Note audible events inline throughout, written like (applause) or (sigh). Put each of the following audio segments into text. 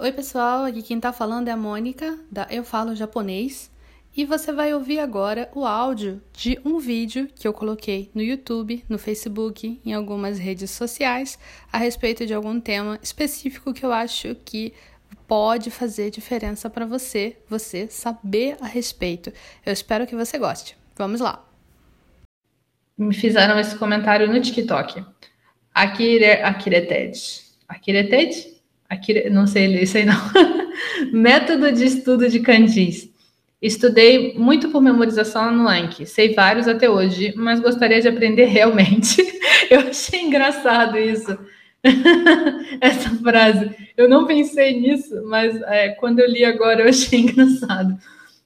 Oi, pessoal, aqui quem tá falando é a Mônica, da Eu Falo Japonês, e você vai ouvir agora o áudio de um vídeo que eu coloquei no YouTube, no Facebook, em algumas redes sociais, a respeito de algum tema específico que eu acho que pode fazer diferença para você, você saber a respeito. Eu espero que você goste. Vamos lá. Me fizeram esse comentário no TikTok. Akire, Akireted. Akireted? Akire, não sei ler isso aí não. (laughs) Método de estudo de kanjis. Estudei muito por memorização no Anki. Sei vários até hoje, mas gostaria de aprender (laughs) realmente. Eu achei engraçado isso. (laughs) essa frase. Eu não pensei nisso, mas é, quando eu li agora eu achei engraçado.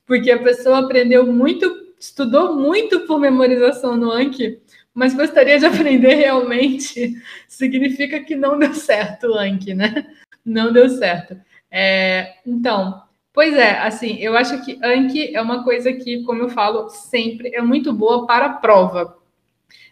Porque a pessoa aprendeu muito, estudou muito por memorização no Anki, mas gostaria de aprender realmente. Significa que não deu certo o Anki, né? Não deu certo. É, então, pois é, assim, eu acho que Anki é uma coisa que, como eu falo sempre, é muito boa para prova.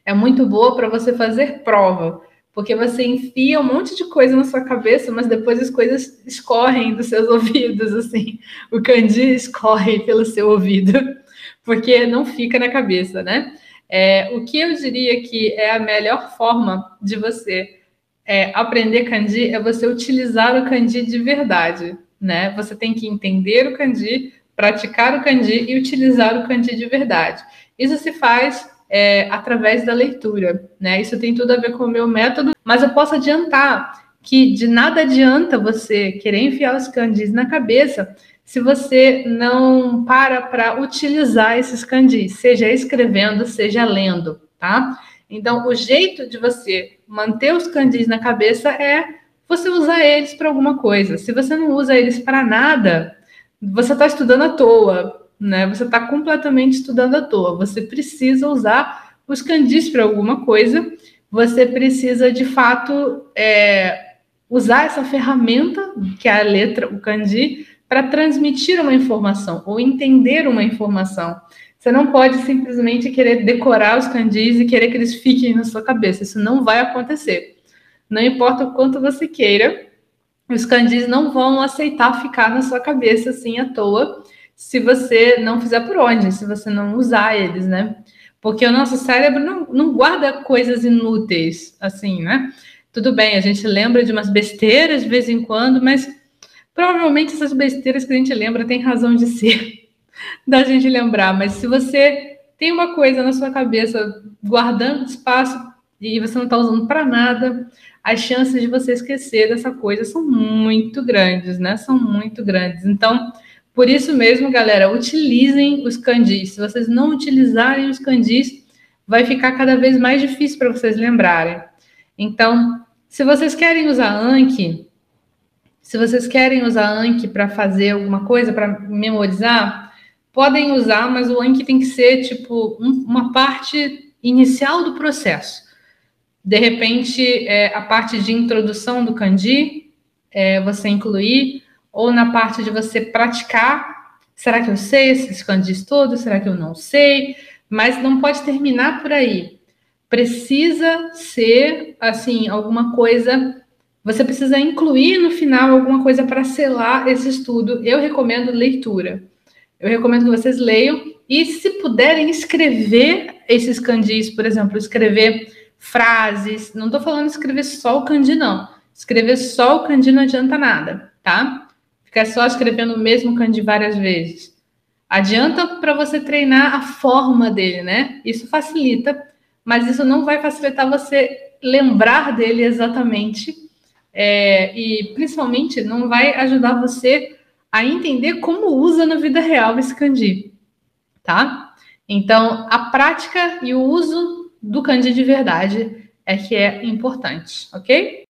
É muito boa para você fazer prova. Porque você enfia um monte de coisa na sua cabeça, mas depois as coisas escorrem dos seus (laughs) ouvidos, assim. O candi escorre pelo seu ouvido, (laughs) porque não fica na cabeça, né? É, o que eu diria que é a melhor forma de você é, aprender kanji é você utilizar o kanji de verdade, né? Você tem que entender o kanji, praticar o kanji e utilizar o kanji de verdade. Isso se faz é, através da leitura, né? Isso tem tudo a ver com o meu método, mas eu posso adiantar que de nada adianta você querer enfiar os candis na cabeça se você não para para utilizar esses candis, seja escrevendo, seja lendo, tá? Então, o jeito de você manter os candis na cabeça é você usar eles para alguma coisa. Se você não usa eles para nada, você está estudando à toa, né? Você está completamente estudando à toa. Você precisa usar os candis para alguma coisa. Você precisa, de fato, é, usar essa ferramenta, que é a letra, o kanji, para transmitir uma informação ou entender uma informação. Você não pode simplesmente querer decorar os candis e querer que eles fiquem na sua cabeça. Isso não vai acontecer. Não importa o quanto você queira, os candis não vão aceitar ficar na sua cabeça assim à toa se você não fizer por onde, se você não usar eles, né? Porque o nosso cérebro não, não guarda coisas inúteis, assim, né? Tudo bem, a gente lembra de umas besteiras de vez em quando, mas provavelmente essas besteiras que a gente lembra têm razão de ser, (laughs) da gente lembrar. Mas se você tem uma coisa na sua cabeça guardando espaço e você não está usando para nada, as chances de você esquecer dessa coisa são muito grandes, né? São muito grandes. Então, por isso mesmo, galera, utilizem os candis. Se vocês não utilizarem os candis, vai ficar cada vez mais difícil para vocês lembrarem. Então, se vocês querem usar Anki, se vocês querem usar Anki para fazer alguma coisa, para memorizar, podem usar, mas o Anki tem que ser tipo um, uma parte inicial do processo. De repente, é, a parte de introdução do kanji, é, você incluir ou na parte de você praticar. Será que eu sei esses kanjis todos? Será que eu não sei? Mas não pode terminar por aí. Precisa ser, assim, alguma coisa. Você precisa incluir no final alguma coisa para selar esse estudo. Eu recomendo leitura. Eu recomendo que vocês leiam e, se puderem, escrever esses kanjis, por exemplo, escrever frases. Não estou falando escrever só o kanji, não. Escrever só o kanji não adianta nada, tá? Ficar só escrevendo o mesmo kanji várias vezes. Adianta para você treinar a forma dele, né? Isso facilita, mas isso não vai facilitar você lembrar dele exatamente. É, e principalmente não vai ajudar você a entender como usa na vida real esse kanji, tá? Então, a prática e o uso do kanji de verdade é que é importante, ok?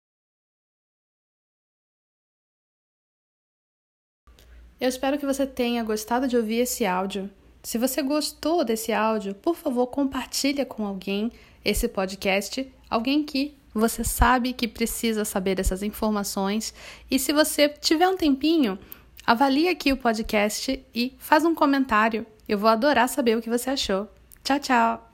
Eu espero que você tenha gostado de ouvir esse áudio. Se você gostou desse áudio, por favor, compartilhe com alguém esse podcast, alguém que você sabe que precisa saber dessas informações. E se você tiver um tempinho, avalie aqui o podcast e faz um comentário. Eu vou adorar saber o que você achou. Tchau, tchau!